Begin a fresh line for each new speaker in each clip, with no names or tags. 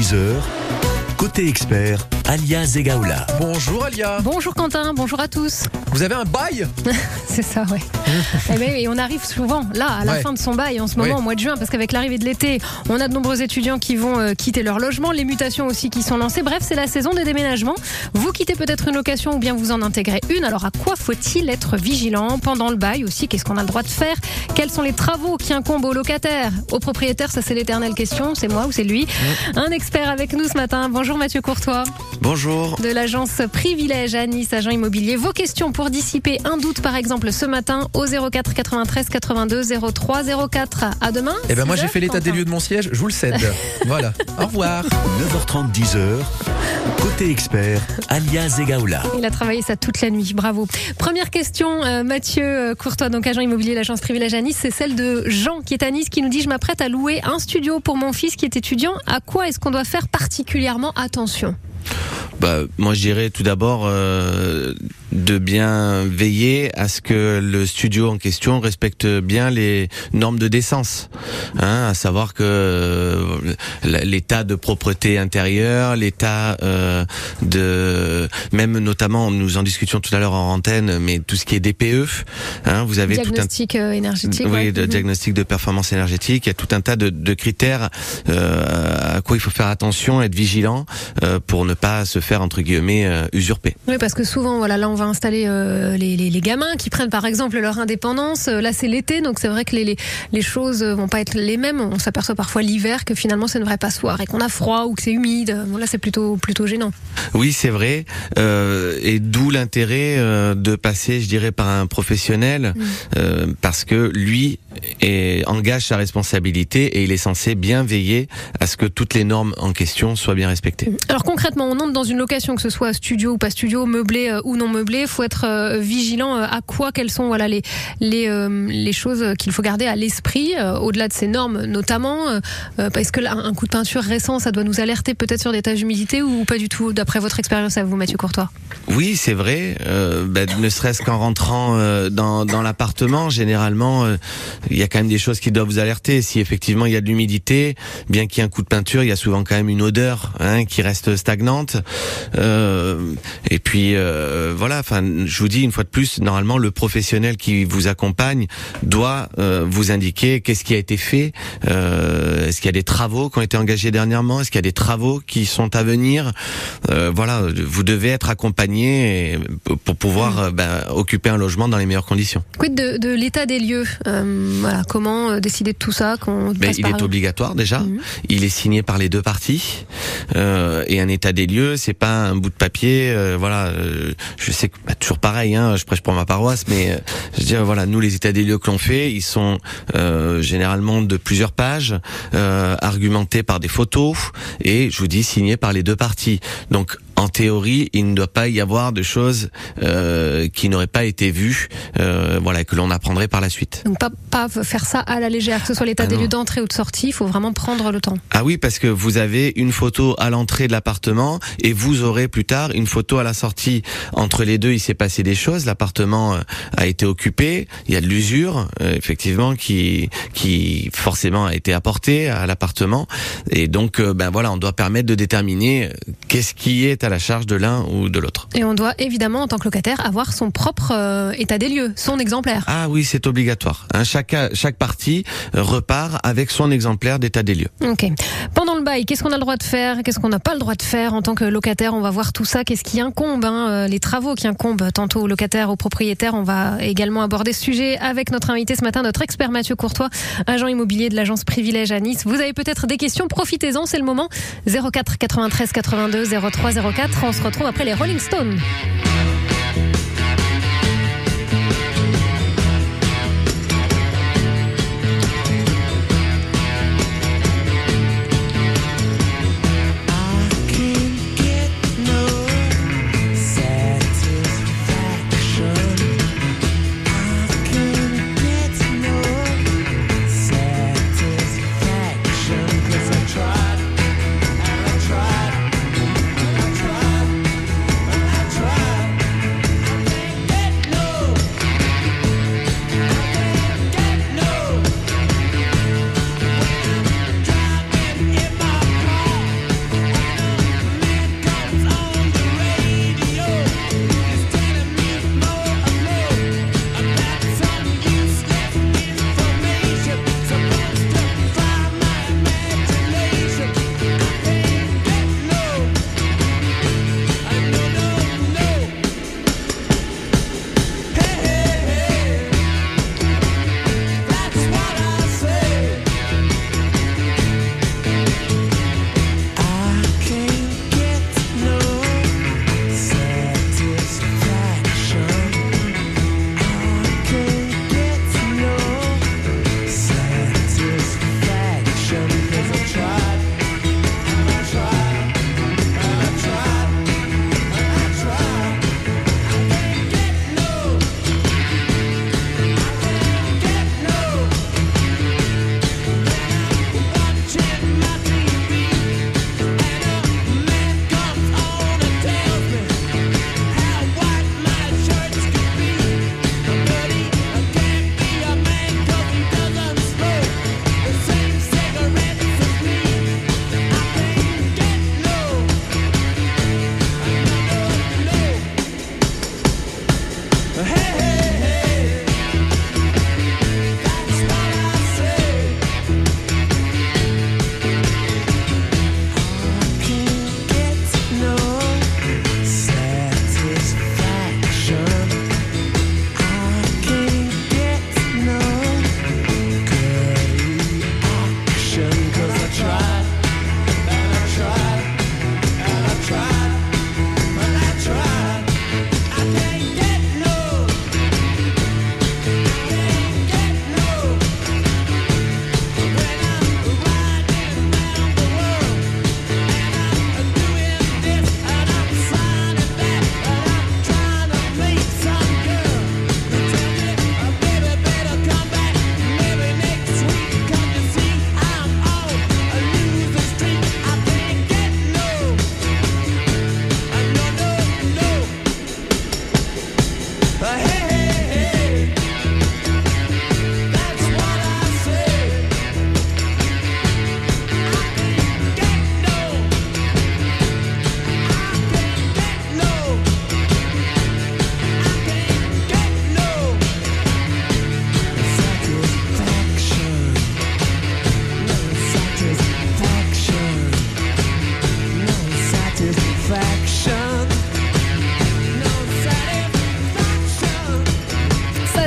10h. Côté expert, Alia Zegaoula.
Bonjour Alia.
Bonjour Quentin, bonjour à tous.
Vous avez un bail
C'est ça, ouais. Eh ben, et on arrive souvent là à la
Ouais.
fin de son bail en ce moment
Oui.
au mois de juin parce qu'avec l'arrivée de l'été, on a de nombreux étudiants qui vont euh, quitter leur logement, les mutations aussi qui sont lancées. Bref, c'est la saison des déménagements. Vous quittez peut-être une location ou bien vous en intégrez une. Alors à quoi faut-il être vigilant pendant le bail aussi? Qu'est-ce qu'on a le droit de faire? Quels sont les travaux qui incombent aux locataires? Aux propriétaires, ça c'est l'éternelle question. C'est moi ou c'est lui? Un expert avec nous ce matin. Bonjour Mathieu Courtois
Bonjour.
de l'agence Privilège à Nice, agent immobilier. Vos questions pour dissiper un doute, par exemple, ce matin au 04 93 82 03 04. À demain.
Eh ben moi
6
j'ai fait l'état des lieux de mon siège, je vous le cède. voilà. Au revoir.
9h30, 10h. Côté expert, Alia Zegaoula.
Il a travaillé ça toute la nuit. Bravo. Première question, euh, Mathieu euh, Courtois, donc agent immobilier, l'agence Privilège à Nice. C'est celle de Jean qui est à Nice qui nous dit Je m'apprête à louer un studio pour mon fils qui est étudiant. À quoi est-ce qu'on doit faire particulièrement attention
Bah, moi, je dirais tout d'abord euh, de bien veiller à ce que le studio en question respecte bien les normes de décence. Hein, à savoir que euh, l'état de propreté intérieure, l'état euh, de même notamment, nous en discutions tout à l'heure en antenne, mais tout ce qui est DPE, hein, vous avez tout un
Diagnostic euh, énergétique.
oui,
ouais.
de
Mhm.
diagnostic de performance énergétique. Il y a tout un tas de, de critères euh, à quoi il faut faire attention, être vigilant euh, pour ne pas se faire entre guillemets euh, usurper.
Oui, parce que souvent, voilà, là, on va installer euh, les, les, les gamins qui prennent par exemple leur indépendance. Euh, Là, c'est l'été, donc c'est vrai que les, les, choses euh, vont pas être les mêmes. On s'aperçoit parfois l'hiver que finalement, c'est une vraie passoire et qu'on a froid ou que c'est humide. Bon, là, c'est plutôt plutôt gênant.
Oui, c'est vrai, euh, et d'où l'intérêt de passer, je dirais, par un professionnel,
Mm.
parce que lui est, engage sa responsabilité et il est censé bien veiller à ce que toutes les normes en question soient bien respectées.
Alors concrètement, on entre dans une location, que ce soit studio ou pas studio, meublé euh, ou non meublé, faut être euh, vigilant euh, à quoi, quelles sont voilà les les euh, les choses qu'il faut garder à l'esprit euh, au-delà de ces normes, notamment euh, parce que là, un coup de peinture récent, ça doit nous alerter peut-être sur des tâches d'humidité ou pas du tout, d'après votre expérience à vous, Mathieu Courtois?
Oui, c'est vrai. Ben, ne serait-ce qu'en rentrant dans, dans l'appartement, généralement, il y a quand même des choses qui doivent vous alerter. Si effectivement il y a de l'humidité, bien qu'il y ait un coup de peinture, il y a souvent quand même une odeur hein, qui reste stagnante. Euh, et puis euh, voilà. Enfin, je vous dis une fois de plus, normalement, le professionnel qui vous accompagne doit euh, vous indiquer qu'est-ce qui a été fait. Euh, Est-ce qu'il y a des travaux qui ont été engagés dernièrement? Est-ce qu'il y a des travaux qui sont à venir? Euh, Voilà, vous devez être accompagné pour pouvoir euh, ben, occuper un logement dans les meilleures conditions.
Quid de, de l'état des lieux euh, Voilà, comment euh, décider de tout ça passe
il
par-
est obligatoire déjà.
Mhm.
Il est signé par les deux parties. Euh, et un état des lieux, c'est pas un bout de papier. euh, voilà, euh, je sais que bah, toujours pareil. Hein, je prêche pour ma paroisse, mais euh, je veux dire voilà, nous les états des lieux que l'on fait, ils sont euh, généralement de plusieurs pages, euh, argumentés par des photos et je vous dis signés par les deux parties. Donc en théorie, il ne doit pas y avoir de choses euh, qui n'auraient pas été vues, euh, voilà, que l'on apprendrait par la suite.
Donc pas, pas faire ça à la légère, que ce soit l'état
Ah
des
non.
lieux d'entrée ou de sortie, il faut vraiment prendre le temps.
Ah oui, parce que vous avez une photo à l'entrée de l'appartement et vous aurez plus tard une photo à la sortie. Entre les deux, il s'est passé des choses. L'appartement euh, a été occupé. Il y a de l'usure, euh, effectivement, qui qui forcément a été apportée à l'appartement. Et donc, euh, ben voilà, on doit permettre de déterminer euh, qu'est-ce qui est à la charge de l'un ou de l'autre.
Et on doit évidemment, en tant que locataire, avoir son propre euh, état des lieux, son exemplaire.
Ah oui, c'est obligatoire. Hein, chaque chaque partie euh, repart avec son exemplaire d'état des lieux.
Ok. Pendant le bail, qu'est-ce qu'on a le droit de faire? Qu'est-ce qu'on n'a pas le droit de faire? En tant que locataire On va voir tout ça. Qu'est-ce qui incombe hein, euh, Les travaux qui incombent? Tantôt aux locataires, aux propriétaires. On va également aborder ce sujet avec notre invité ce matin, notre expert Mathieu Courtois, agent immobilier de l'agence Privilège à Nice. Vous avez peut-être des questions Profitez-en, c'est le moment. 04 93 82 03 04. On se retrouve après les Rolling Stones.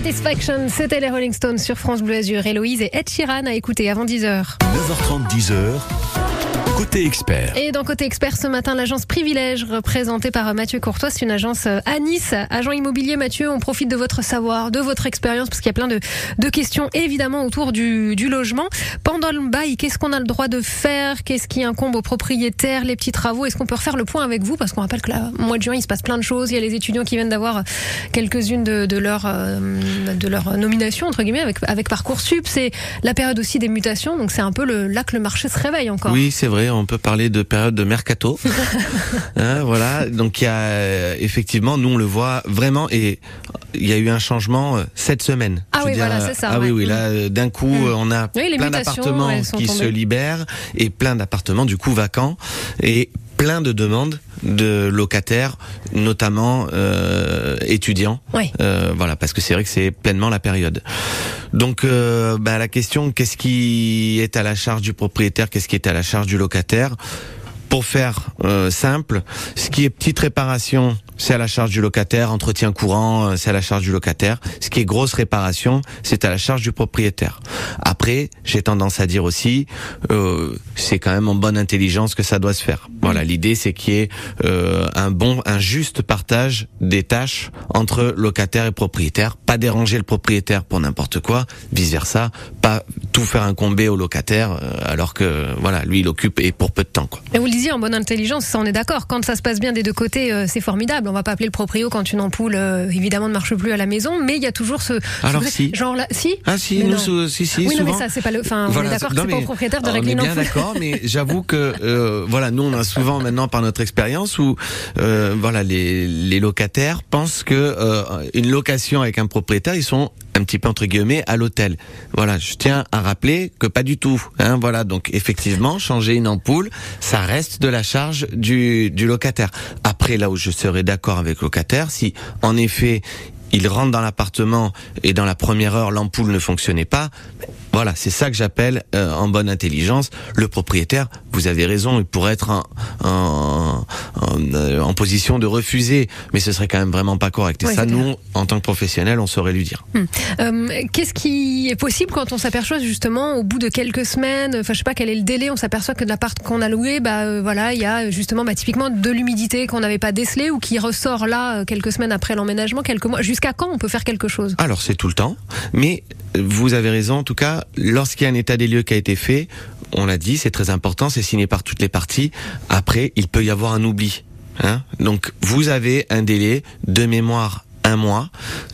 Satisfaction,
c'était les Rolling Stones sur France Bleu Azur. Héloïse et Ed Sheeran à écouter avant 10h.
9h30, 10h. Côté expert.
Et dans Côté Expert ce matin, l'agence Privilège, représentée par Mathieu Courtois, c'est une agence euh, à Nice. Agent immobilier, Mathieu, on profite de votre savoir, de votre expérience, parce qu'il y a plein de, de questions évidemment autour du, du logement. Pendant le bail, qu'est-ce qu'on a le droit de faire? Qu'est-ce qui incombe aux propriétaires? Les petits travaux Est-ce qu'on peut refaire le point avec vous? Parce qu'on rappelle que là, au mois de juin, il se passe plein de choses. Il y a les étudiants qui viennent d'avoir quelques-unes de, de leur euh, de leur nomination entre guillemets avec avec parcoursup. C'est la période aussi des mutations, donc c'est un peu le, là que le marché se réveille encore.
Oui, c'est vrai, on peut parler de période de mercato. Hein, voilà, donc il y a euh, effectivement, nous on le voit vraiment, et il y a eu un changement euh, cette semaine.
Ah
Je
oui, voilà, c'est ça,
Ah oui,
ouais.
oui, là, euh, d'un coup,
Mm.
on a
Oui,
plein d'appartements qui se libèrent et plein d'appartements du coup vacants et plein de demandes de locataires, notamment euh, étudiants.
Oui.
Euh, voilà, parce que c'est vrai que c'est pleinement la période. Donc, euh, bah, la question, qu'est-ce qui est à la charge du propriétaire, qu'est-ce qui est à la charge du locataire? Pour faire euh, simple, ce qui est petite réparation, c'est à la charge du locataire. Entretien courant, euh, c'est à la charge du locataire. Ce qui est grosse réparation, c'est à la charge du propriétaire. Après, j'ai tendance à dire aussi, euh, c'est quand même en bonne intelligence que ça doit se faire. Voilà, l'idée c'est qu'il y ait euh, un bon, un juste partage des tâches entre locataire et propriétaire. Pas déranger le propriétaire pour n'importe quoi, vice versa. Pas tout faire incomber au locataire, alors que voilà, lui il occupe et pour peu de temps quoi.
Et vous le disiez en bonne intelligence, ça on est d'accord. Quand ça se passe bien des deux côtés, euh, c'est formidable. On va pas appeler le proprio quand une ampoule euh, évidemment ne marche plus à la maison, mais il y a toujours ce
Alors
ce-
si.
genre là, si.
Ah si,
Mais
nous,
non.
si, si,
oui, non, mais ça c'est pas le. Enfin, on
Voilà,
est d'accord c'est pas au propriétaire de
on
régler
est
une
bien d'accord, mais j'avoue que euh, voilà, nous on a souvent maintenant par notre expérience où voilà les, les locataires pensent que une location avec un propriétaire, ils sont un petit peu entre guillemets à l'hôtel. Voilà, je tiens à rappeler que pas du tout. Hein, voilà, donc effectivement, changer une ampoule, ça reste de la charge du, du locataire. Après, là où je serais d'accord avec le locataire, si en effet il rentre dans l'appartement et dans la première heure l'ampoule ne fonctionnait pas, voilà, c'est ça que j'appelle euh, en bonne intelligence. Le propriétaire, vous avez raison, il pourrait être en, en, en, euh, en position de refuser, mais ce serait quand même vraiment pas correct. Et
Ouais,
ça,
clair.
nous, en tant que professionnels, on saurait lui dire.
Euh, Qu'est-ce qui est possible quand on s'aperçoit justement au bout de quelques semaines, enfin je sais pas quel est le délai, on s'aperçoit que de l'appart qu'on a loué, bah euh, voilà, il y a justement bah, typiquement de l'humidité qu'on n'avait pas décelée ou qui ressort là quelques semaines après l'emménagement, quelques mois. Jusqu'à quand on peut faire quelque chose?
Alors c'est tout le temps, mais vous avez raison. En tout cas, lorsqu'il y a un état des lieux qui a été fait, on l'a dit, c'est très important, c'est signé par toutes les parties. Après, il peut y avoir un oubli. Hein Donc vous avez un délai de mémoire un mois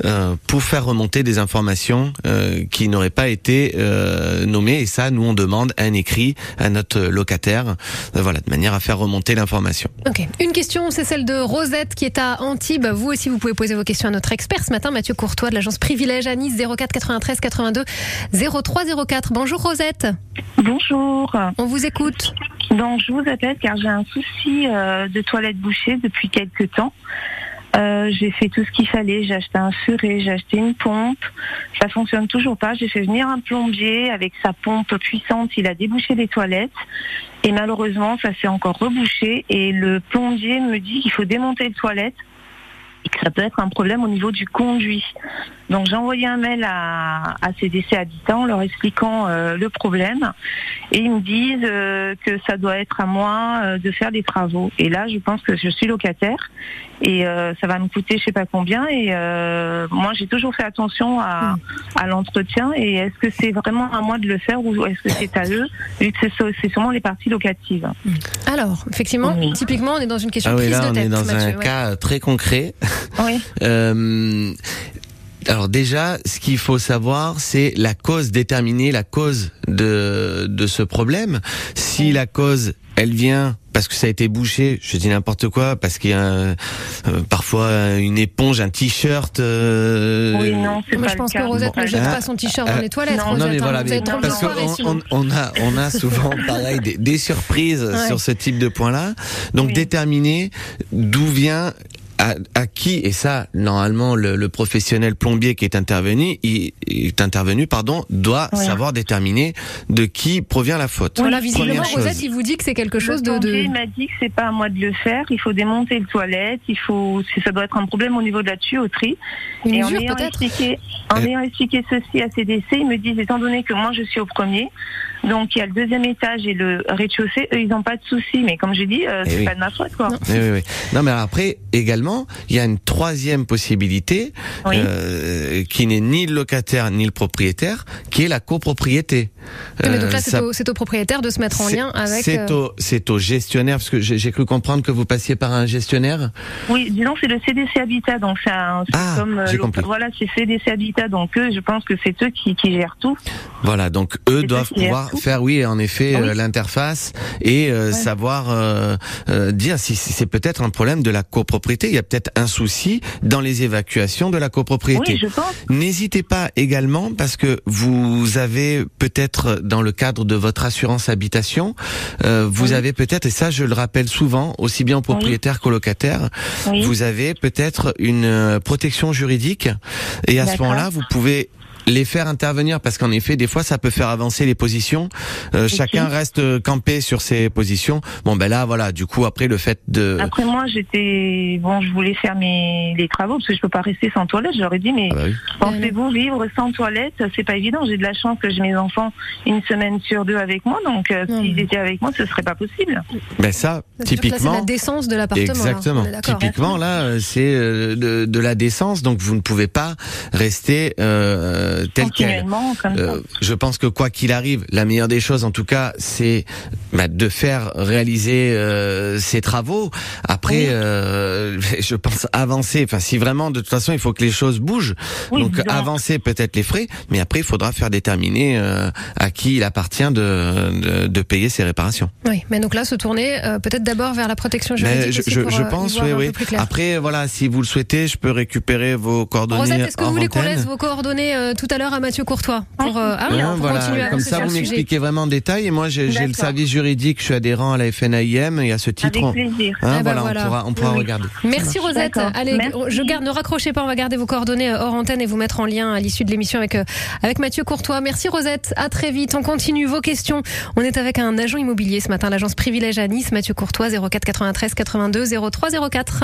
euh, pour faire remonter des informations euh, qui n'auraient pas été euh, nommées et ça nous on demande un écrit à notre locataire euh, voilà de manière à faire remonter l'information.
Ok. Une question, c'est celle de Rosette qui est à Antibes. Vous aussi, vous pouvez poser vos questions à notre expert ce matin, Mathieu Courtois de l'agence Privilège à Nice 04 93 82 03 04. Bonjour Rosette,
Bonjour.
on vous écoute.
Donc je vous appelle car j'ai un souci euh, de toilette bouchée depuis quelques temps. Euh, j'ai fait tout ce qu'il fallait, j'ai acheté un furet, j'ai acheté une pompe. Ça fonctionne toujours pas. J'ai fait venir un plombier avec sa pompe puissante, il a débouché les toilettes. Et malheureusement, ça s'est encore rebouché. Et le plombier me dit qu'il faut démonter les toilettes ça peut être un problème au niveau du conduit. Donc j'ai envoyé un mail à, à CDC Habitant leur expliquant euh, le problème et ils me disent euh, que ça doit être à moi euh, de faire des travaux. Et là, je pense que je suis locataire et euh, ça va me coûter je sais pas combien. Et euh, moi, j'ai toujours fait attention à, à l'entretien. Et est-ce que c'est vraiment à moi de le faire ou est-ce que c'est à eux vu que c'est so- c'est sûrement les parties locatives?
Alors, effectivement,
Oui.
typiquement, on est dans une question
Ah oui
prise
là
de
on
tête.
est dans
Mathieu,
un
ouais.
cas très concret.
Oui.
Euh, alors déjà, ce qu'il faut savoir, c'est la cause, déterminer la cause de, de ce problème. Si la cause, elle vient parce que ça a été bouché, je dis n'importe quoi, parce qu'il y a euh, parfois une éponge, un t-shirt. euh,
Oui, non, c'est
Moi,
pas
je pense
le
que. Rosette ne jette
Hein
pas son t-shirt dans
Euh,
les toilettes.
non,
Rosette,
non mais
hein,
voilà, mais parce qu'on on, on a on a souvent pareil des, des surprises
Ouais.
sur ce type de point-là. Donc
Oui.
déterminer d'où vient à, à qui et ça normalement le, le professionnel plombier qui est intervenu, il, il est intervenu pardon, doit savoir déterminer de qui provient la faute.
Voilà, visiblement. Rosette, il vous dit que c'est quelque chose
le
de. de...
m'a dit que c'est pas à moi de le faire. Il faut démonter le toilette. Il faut, si ça doit être un problème au niveau de la tuyauterie.
Une
et en
usure
ayant
peut-être
expliqué, en
Euh.
ayant expliqué ceci à CDC, ils me disent, étant donné que moi je suis au premier, donc il y a le deuxième étage et le rez-de-chaussée, eux ils n'ont pas de soucis. Mais comme j'ai dit, euh,
Eh
c'est
oui.
pas de ma faute quoi.
Oui, oui, oui. Non, mais après, également, il y a une troisième possibilité
Oui.
euh, qui n'est ni le locataire ni le propriétaire, qui est la copropriété.
Oui, mais donc
Euh,
là, c'est
ça-
au, propriétaire de se mettre en lien avec.
C'est
euh,
au, c'est au gestionnaire, parce que j'ai cru comprendre que vous passiez par un gestionnaire.
Oui, disons c'est le CDC Habitat, donc c'est un- c'est
Ah,
comme euh, voilà, c'est CDC Habitat, donc eux, je pense que c'est eux qui, qui gèrent tout.
Voilà, donc eux doivent pouvoir faire, oui, en effet,
Ah oui.
euh, l'interface et euh, savoir euh, euh, dire si, si c'est peut-être un problème de la copropriété. Il y a peut-être un souci dans les évacuations de la copropriété.
Oui, je pense.
N'hésitez pas également parce que vous avez peut-être dans le cadre de votre assurance habitation, euh, vous
Oui.
avez peut-être et ça je le rappelle souvent aussi bien aux propriétaires qu'aux locataires,
Oui.
vous avez peut-être une euh, protection juridique et à ce moment-là vous pouvez les faire intervenir parce qu'en effet des fois ça peut faire avancer les positions Euh, chacun reste euh, campé sur ses positions bon ben là voilà du coup après le fait de
Après moi, j'étais bon, je voulais faire mes les travaux parce que je peux pas rester sans toilette. Je leur ai dit mais
Ah bah oui.
pensez-vous vivre sans toilette? C'est pas évident. J'ai de la chance que j'ai mes enfants une semaine sur deux avec moi, donc euh, s'ils étaient avec moi, ce serait pas possible.
ben ça
là, C'est
typiquement
la décence de l'appartement. là.
Exactement. Typiquement, là, euh, c'est euh, de, de la décence, donc vous ne pouvez pas rester euh, tel quel.
Continuellement, comme ça.
Euh, je pense que quoi qu'il arrive, la meilleure des choses, en tout cas, c'est bah, de faire réaliser euh, ces travaux. Après,
Oui.
euh, je pense avancer. Enfin, si vraiment, de toute façon, il faut que les choses bougent.
Oui,
donc avancer peut-être les frais, mais après, il faudra faire déterminer euh, à qui il appartient de, de, de payer ces réparations.
Oui, mais donc là, se tourner euh, peut-être d'abord vers la protection
Mais
juridique.
je,
aussi
je,
pour,
je
euh, y
pense, oui, oui. Après, voilà, si vous le souhaitez, je peux récupérer vos coordonnées
Rosette, est-ce que vous voulez qu'on laisse vos coordonnées euh, tout à l'heure à Mathieu Courtois pour, euh, ah
Hein,
pour
voilà,
continuer à
comme ça, vous m'expliquez vraiment en détail. Et moi, j'ai le service juridique, je suis adhérent à la FNAIM et à ce titre,
Avec
on,
plaisir.
hein,
Eh ben
voilà,
voilà.
on pourra, on pourra
Oui,
regarder.
Merci Rosette. Allez,
Merci.
je garde, ne raccrochez pas, on va garder vos coordonnées euh, hors antenne et vous mettre en lien à l'issue de l'émission avec, euh, avec Mathieu Courtois. Merci Rosette, à très vite. On continue vos questions. On est avec un agent immobilier ce matin, l'agence Privilège à Nice, Mathieu Courtois, 04 93 82 03 04.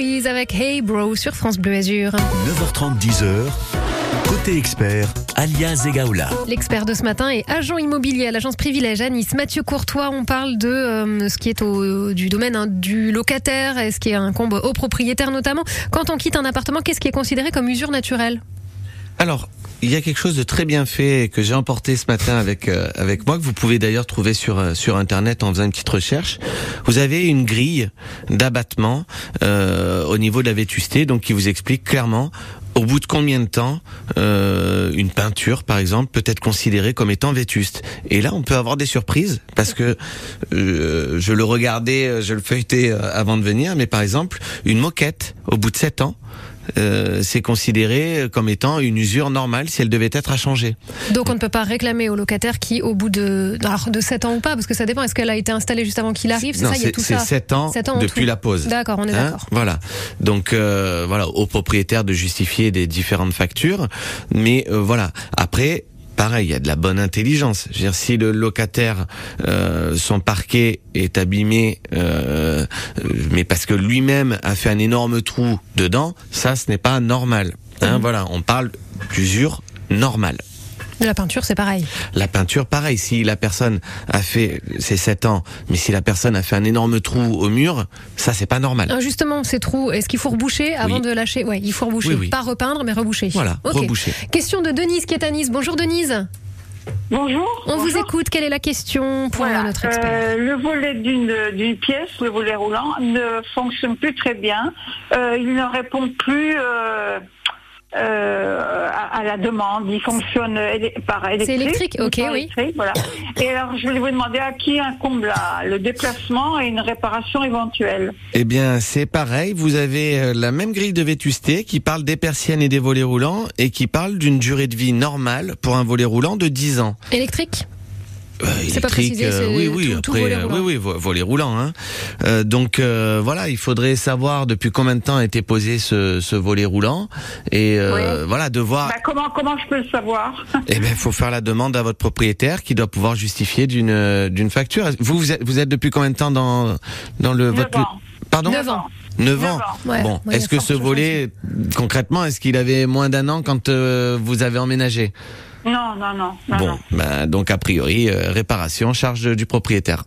avec Hey Bro sur France Bleu Azur.
9h30, 10h. Côté expert, alias Egaola.
L'expert de ce matin est agent immobilier à l'agence Privilège à Nice. Mathieu Courtois, on parle de euh, ce qui est au, du domaine hein, du locataire et ce qui incombe au propriétaire notamment. Quand on quitte un appartement, qu'est-ce qui est considéré comme usure naturelle?
Alors, il y a quelque chose de très bien fait que j'ai emporté ce matin avec euh, avec moi que vous pouvez d'ailleurs trouver sur euh, sur internet en faisant une petite recherche. Vous avez une grille d'abattement euh, au niveau de la vétusté, donc qui vous explique clairement au bout de combien de temps une peinture, par exemple, peut être considérée comme étant vétuste. Et là, on peut avoir des surprises parce que je le regardais, je le feuilletais avant de venir, mais par exemple, une moquette au bout de 7 ans. Euh, c'est considéré comme étant une usure normale si elle devait être à changer.
Donc on ne peut pas réclamer au locataire qui, au bout de, alors de 7 ans ou pas, parce que ça dépend, est-ce qu'elle a été installée juste avant qu'il arrive C'est ça, il y a tout ça.
7 ans,
Sept ans en
depuis la pause.
D'accord, on est
Hein
d'accord.
voilà. Donc euh, voilà, au propriétaire de justifier des différentes factures, mais euh, voilà. Après. Pareil, il y a de la bonne intelligence. Je veux dire, si le locataire, euh, son parquet est abîmé, euh, mais parce que lui-même a fait un énorme trou dedans, ça, ce n'est pas normal. Hein,
Mhm.
Voilà, on parle d'usure normale.
De la peinture, c'est pareil.
La peinture, pareil, si la personne a fait ses 7 ans, mais si la personne a fait un énorme trou au mur, ça c'est pas normal.
Ah, Justement, ces trous, est-ce qu'il faut reboucher avant
Oui.
de lâcher? Ouais, il faut reboucher.
Oui, oui.
Pas repeindre, mais reboucher.
Voilà, reboucher.
Question de Denise qui est à Nice. Bonjour Denise.
Bonjour.
On vous écoute. Quelle est la question pour
Voilà,
notre expert?
euh, le volet d'une d'une pièce, le volet roulant, ne fonctionne plus très bien. Euh, il ne répond plus euh, euh, à, à la demande. Il fonctionne éle- par électrique.
électrique, ok, oui.
électrique, voilà. Et alors, je voulais vous demander à qui incombe le déplacement et une réparation éventuelle.
Eh bien, c'est pareil, vous avez euh, la même grille de vétusté qui parle des persiennes et des volets roulants et qui parle d'une durée de vie normale pour un volet roulant de 10 ans.
Électrique?
Euh,
C'est pas
électrique,
précisé, c'est
oui, oui,
tout- tout
après,
volet
euh,
roulant.
oui, oui, vo- volet roulant. Hein. Euh, donc euh, voilà, il faudrait savoir depuis combien de temps a été posé ce, ce volet roulant et euh, voilà de voir.
Bah, comment, comment je peux le savoir?
Eh ben, faut faire la demande à votre propriétaire qui doit pouvoir justifier d'une euh, d'une facture. Vous vous êtes, vous êtes depuis combien de temps dans dans le votre
ans.
pardon?
Neuf ans.
9
Neuf
ans.
Ouais,
bon, est-ce que ce volet concrètement est-ce qu'il avait moins d'un an quand euh, vous avez emménagé?
Non, non, non. non,
Bon,
non.
ben, donc a priori euh, réparation charge du propriétaire.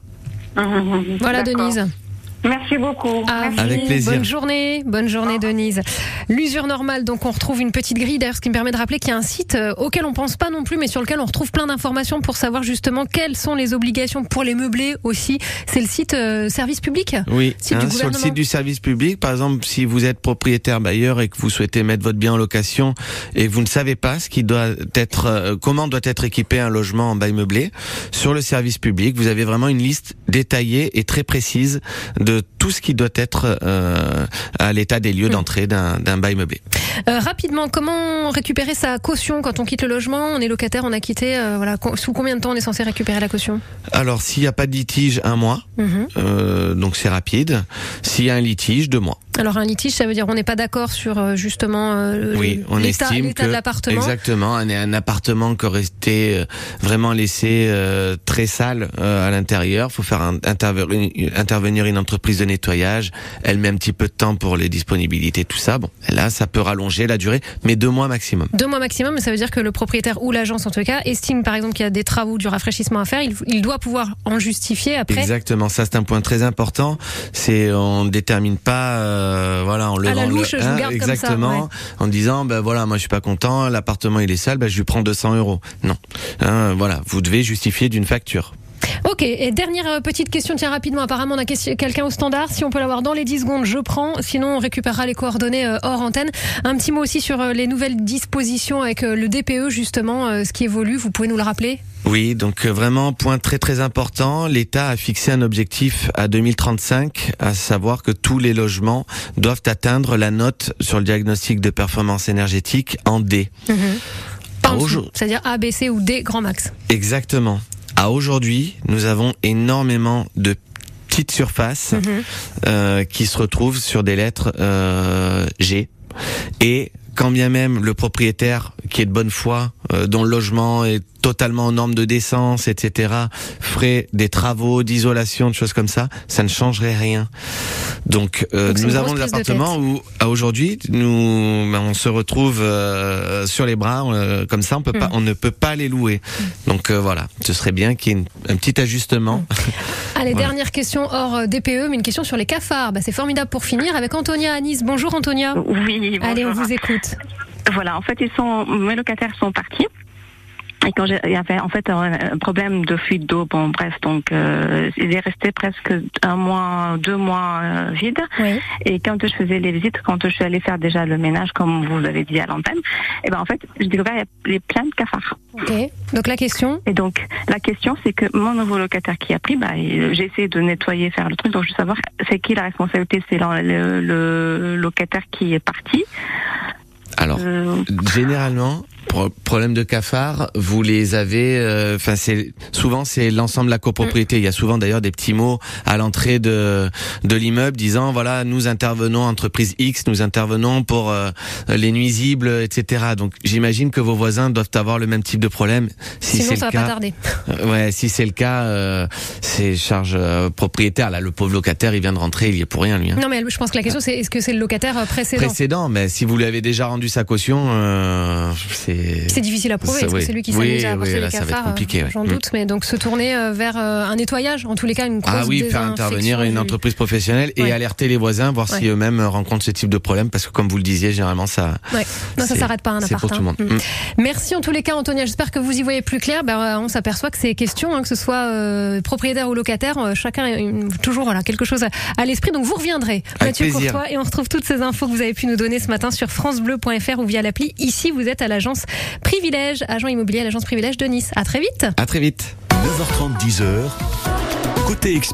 Voilà
D'accord.
Denise.
Merci beaucoup.
À
Merci.
Avec plaisir.
Bonne journée, bonne journée Denise. L'usure normale, donc on retrouve une petite grille d'ailleurs, ce qui me permet de rappeler qu'il y a un site euh, auquel on pense pas non plus, mais sur lequel on retrouve plein d'informations pour savoir justement quelles sont les obligations pour les meublés aussi. C'est le site euh, service public?
Oui,
Site du
hein, sur le site du service public, par exemple, si vous êtes propriétaire bailleur et que vous souhaitez mettre votre bien en location et que vous ne savez pas ce qui doit être, euh, comment doit être équipé un logement en bail meublé, sur le service public, vous avez vraiment une liste détaillée et très précise de tout ce qui doit être euh, à l'état des
Hmm.
lieux d'entrée d'un bail meublé.
Euh, rapidement, comment récupérer sa caution quand on quitte le logement? On est locataire, on a quitté. euh, voilà, sous combien de temps on est censé récupérer la caution?
Alors, s'il n'y a pas de litige, un mois,
Mhm.
donc c'est rapide. S'il y a un litige, deux mois.
Alors un litige, ça veut dire on n'est pas d'accord sur euh, justement euh,
Oui, on
l'état
estime
l'état
que
de l'appartement.
exactement un, un appartement qui aurait été euh, vraiment laissé euh, très sale euh, à l'intérieur. faut faire un- intervenir, une entreprise de nettoyage. Elle met un petit peu de temps pour les disponibilités, tout ça. Bon, là, ça peut rallonger la durée, mais deux mois maximum.
Deux mois maximum, mais ça veut dire que le propriétaire ou l'agence en tout cas estime par exemple qu'il y a des travaux du rafraîchissement à faire. Il, il doit pouvoir en justifier après.
Exactement, ça c'est un point très important. C'est on ne détermine pas, euh, voilà, en levant le-
louche,
hein,
ça,
exactement,
ouais.
en disant ben voilà, moi je suis pas content, l'appartement il est sale, ben je lui prends 200 euros. Non, Hein, voilà, vous devez justifier d'une facture.
Ok, et dernière euh, petite question, tiens rapidement, apparemment on a quelqu'un au standard, si on peut l'avoir dans les 10 secondes, je prends, sinon on récupérera les coordonnées euh, hors antenne. Un petit mot aussi sur euh, les nouvelles dispositions avec le DPE justement, ce qui évolue, vous pouvez nous le rappeler?
Oui, donc vraiment point très très important, l'État a fixé un objectif à 2035, à savoir que tous les logements doivent atteindre la note sur le diagnostic de performance énergétique en D. Aujourd'hui-
c'est-à-dire A, B, C ou D, grand max.
Exactement. À aujourd'hui, nous avons énormément de petites surfaces euh, qui se retrouvent sur des lettres euh, G. Et quand bien même le propriétaire qui est de bonne foi, euh, dont le logement est totalement aux normes de décence, etc., ferait des travaux d'isolation, de choses comme ça, ça ne changerait rien. Donc, euh,
Donc,
nous avons des
de
appartements où, à aujourd'hui, nous, ben, on se retrouve euh, sur les bras, euh, comme ça, on peut pas,
Mm.
on ne peut pas les louer. Donc euh, voilà, ce serait bien qu'il y ait une- un petit ajustement.
Allez,
Voilà.
dernière question hors DPE, mais une question sur les cafards. Bah, c'est formidable pour finir avec Antonia à Nice. Bonjour Antonia.
Oui,
Allez, on
bonjour.
vous écoute.
Voilà, en fait, ils sont, mes locataires sont partis. Et quand j'ai- il y avait en fait un, problème de fuite d'eau, bon bref, donc euh, il est resté presque un mois, deux mois euh, vide.
Oui.
Et quand je faisais les visites, quand je suis allée faire déjà le ménage, comme vous l'avez dit à l'antenne, et ben en fait, j'ai découvert il y a plein de cafards.
Ok. Donc la question?
Et donc la question, c'est que mon nouveau locataire qui a pris, bah, j'ai essayé de nettoyer, faire le truc. Donc je veux savoir, c'est qui la responsabilité? C'est le, le- le locataire qui est parti.
Alors,
Euh,
généralement, pro- problème de cafard, vous les avez. euh, Enfin, c'est souvent c'est l'ensemble de la copropriété. Il y a souvent d'ailleurs des petits mots à l'entrée de de l'immeuble disant voilà nous intervenons entreprise X, nous intervenons pour euh, les nuisibles, etc. Donc j'imagine que vos voisins doivent avoir le même type de problème. Si
Sinon, ça
le
va pas tarder.
Euh, Ouais, si c'est le cas, euh, c'est charge euh, propriétaire. Là, le pauvre locataire, il vient de rentrer, il y est pour rien lui. hein.
Non, mais je pense que la question, c'est est-ce que c'est le locataire précédent?
Précédent, mais si vous lui avez déjà rendu sa caution, euh, c'est
C'est difficile à prouver. Que
oui.
c'est lui qui
Oui,
s'amuse à
oui,
apporter
là,
les
ça va être
cafards
compliqué,
euh. J'en
Mm.
doute, mais donc se tourner euh, vers un nettoyage, en tous les cas, une grosse
Ah oui, faire intervenir une entreprise professionnelle et
Ouais.
alerter les voisins, voir si eux-mêmes rencontrent ce type de problème, parce que comme vous le disiez, généralement ça.
Ouais. Non, ça
c'est-
s'arrête pas un
C'est
appart.
pour tout le
hein.
monde.
Mm.
Mm.
Merci en tous les cas, Antonia. J'espère que vous y voyez plus clair. Ben, on s'aperçoit que ces questions, hein, que ce soit euh, propriétaire ou locataire, euh, chacun a une- toujours voilà quelque chose à, à l'esprit. Donc vous reviendrez, Mathieu. Courtois, et on retrouve toutes ces infos que vous avez pu nous donner ce matin sur francebleu.fr ou via l'appli. Ici, vous êtes à l'agence Privilège, agent immobilier à l'agence Privilège de Nice. À très vite.
À très vite.
9h30, 10h. Côté expert.